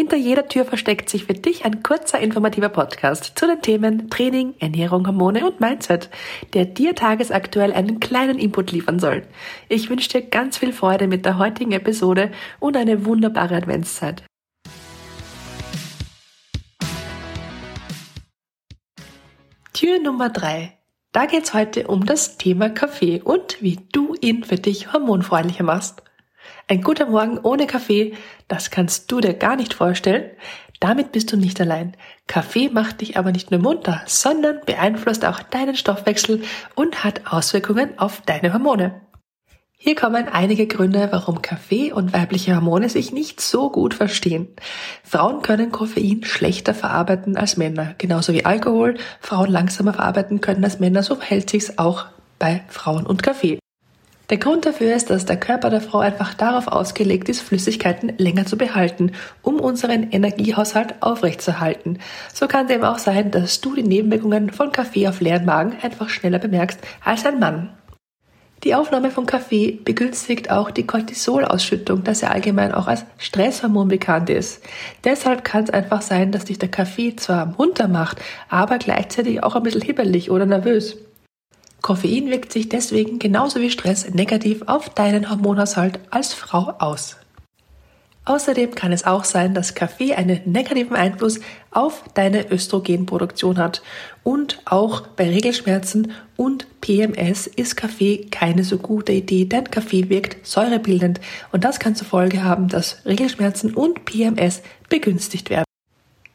Hinter jeder Tür versteckt sich für dich ein kurzer informativer Podcast zu den Themen Training, Ernährung, Hormone und Mindset, der dir tagesaktuell einen kleinen Input liefern soll. Ich wünsche dir ganz viel Freude mit der heutigen Episode und eine wunderbare Adventszeit. Tür Nummer drei. Da geht's heute um das Thema Kaffee und wie du ihn für dich hormonfreundlicher machst. Ein guter Morgen ohne Kaffee, das kannst du dir gar nicht vorstellen. Damit bist du nicht allein. Kaffee macht dich aber nicht nur munter, sondern beeinflusst auch deinen Stoffwechsel und hat Auswirkungen auf deine Hormone. Hier kommen einige Gründe, warum Kaffee und weibliche Hormone sich nicht so gut verstehen. Frauen können Koffein schlechter verarbeiten als Männer, genauso wie Alkohol Frauen langsamer verarbeiten können als Männer, so verhält sich's auch bei Frauen und Kaffee. Der Grund dafür ist, dass der Körper der Frau einfach darauf ausgelegt ist, Flüssigkeiten länger zu behalten, um unseren Energiehaushalt aufrechtzuerhalten. So kann es eben auch sein, dass du die Nebenwirkungen von Kaffee auf leeren Magen einfach schneller bemerkst als ein Mann. Die Aufnahme von Kaffee begünstigt auch die Cortisolausschüttung, das ja allgemein auch als Stresshormon bekannt ist. Deshalb kann es einfach sein, dass dich der Kaffee zwar munter macht, aber gleichzeitig auch ein bisschen hibbelig oder nervös. Koffein wirkt sich deswegen genauso wie Stress negativ auf deinen Hormonhaushalt als Frau aus. Außerdem kann es auch sein, dass Kaffee einen negativen Einfluss auf deine Östrogenproduktion hat. Und auch bei Regelschmerzen und PMS ist Kaffee keine so gute Idee, denn Kaffee wirkt säurebildend und das kann zur Folge haben, dass Regelschmerzen und PMS begünstigt werden.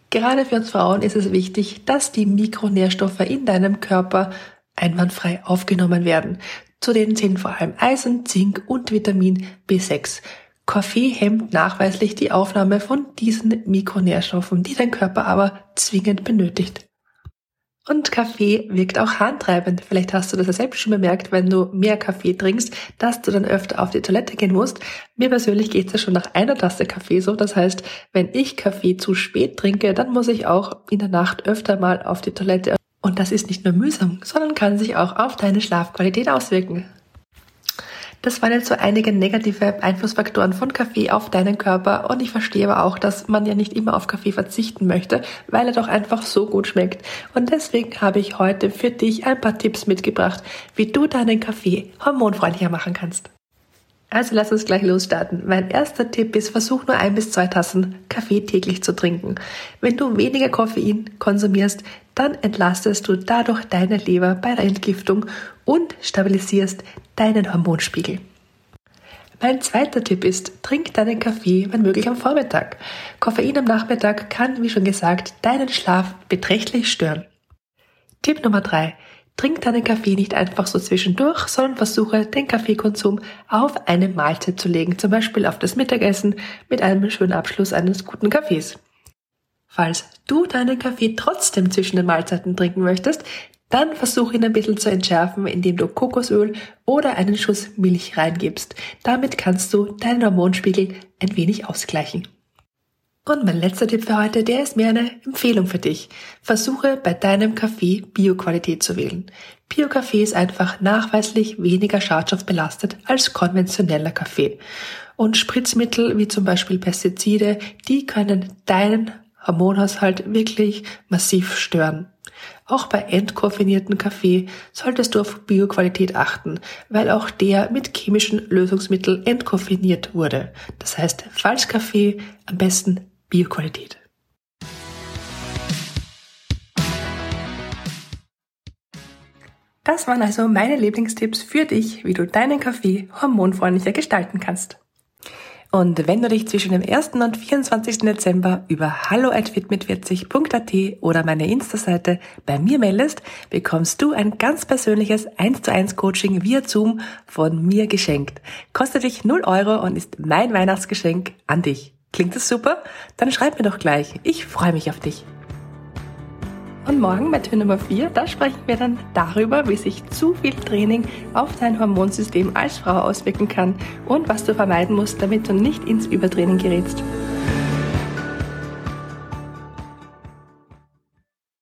Gerade für uns Frauen ist es wichtig, dass die Mikronährstoffe in deinem Körper einwandfrei aufgenommen werden. Zu denen zählen vor allem Eisen, Zink und Vitamin B6. Kaffee hemmt nachweislich die Aufnahme von diesen Mikronährstoffen, die dein Körper aber zwingend benötigt. Und Kaffee wirkt auch harntreibend. Vielleicht hast du das ja selbst schon bemerkt, wenn du mehr Kaffee trinkst, dass du dann öfter auf die Toilette gehen musst. Mir persönlich geht es ja schon nach einer Tasse Kaffee so. Das heißt, wenn ich Kaffee zu spät trinke, dann muss ich auch in der Nacht öfter mal auf die Toilette. Und das ist nicht nur mühsam, sondern kann sich auch auf deine Schlafqualität auswirken. Das waren jetzt so einige negative Einflussfaktoren von Kaffee auf deinen Körper und ich verstehe aber auch, dass man ja nicht immer auf Kaffee verzichten möchte, weil er doch einfach so gut schmeckt. Und deswegen habe ich heute für dich ein paar Tipps mitgebracht, wie du deinen Kaffee hormonfreundlicher machen kannst. Also lass uns gleich losstarten. Mein erster Tipp ist, versuch nur ein bis zwei Tassen Kaffee täglich zu trinken. Wenn du weniger Koffein konsumierst, dann entlastest du dadurch deine Leber bei der Entgiftung und stabilisierst deinen Hormonspiegel. Mein zweiter Tipp ist, trink deinen Kaffee, wenn möglich, am Vormittag. Koffein am Nachmittag kann, wie schon gesagt, deinen Schlaf beträchtlich stören. Tipp Nummer drei. Trink deinen Kaffee nicht einfach so zwischendurch, sondern versuche den Kaffeekonsum auf eine Mahlzeit zu legen, zum Beispiel auf das Mittagessen mit einem schönen Abschluss eines guten Kaffees. Falls du deinen Kaffee trotzdem zwischen den Mahlzeiten trinken möchtest, dann versuch ihn ein bisschen zu entschärfen, indem du Kokosöl oder einen Schuss Milch reingibst. Damit kannst du deinen Hormonspiegel ein wenig ausgleichen. Und mein letzter Tipp für heute, der ist mehr eine Empfehlung für dich. Versuche bei deinem Kaffee Bioqualität zu wählen. Bio-Kaffee ist einfach nachweislich weniger schadstoffbelastet als konventioneller Kaffee. Und Spritzmittel wie zum Beispiel Pestizide, die können deinen Hormonhaushalt wirklich massiv stören. Auch bei entkoffinierten Kaffee solltest du auf Bioqualität achten, weil auch der mit chemischen Lösungsmitteln entkoffiniert wurde. Das heißt, Falschkaffee am besten Bioqualität. Das waren also meine Lieblingstipps für dich, wie du deinen Kaffee hormonfreundlicher gestalten kannst. Und wenn du dich zwischen dem 1. und 24. Dezember über hallo@fitmit40.at oder meine Insta-Seite bei mir meldest, bekommst du ein ganz persönliches 1 zu 1 Coaching via Zoom von mir geschenkt. Kostet dich 0 Euro und ist mein Weihnachtsgeschenk an dich. Klingt das super? Dann schreib mir doch gleich. Ich freue mich auf dich. Und morgen bei Tür Nummer 4, da sprechen wir dann darüber, wie sich zu viel Training auf dein Hormonsystem als Frau auswirken kann und was du vermeiden musst, damit du nicht ins Übertraining gerätst.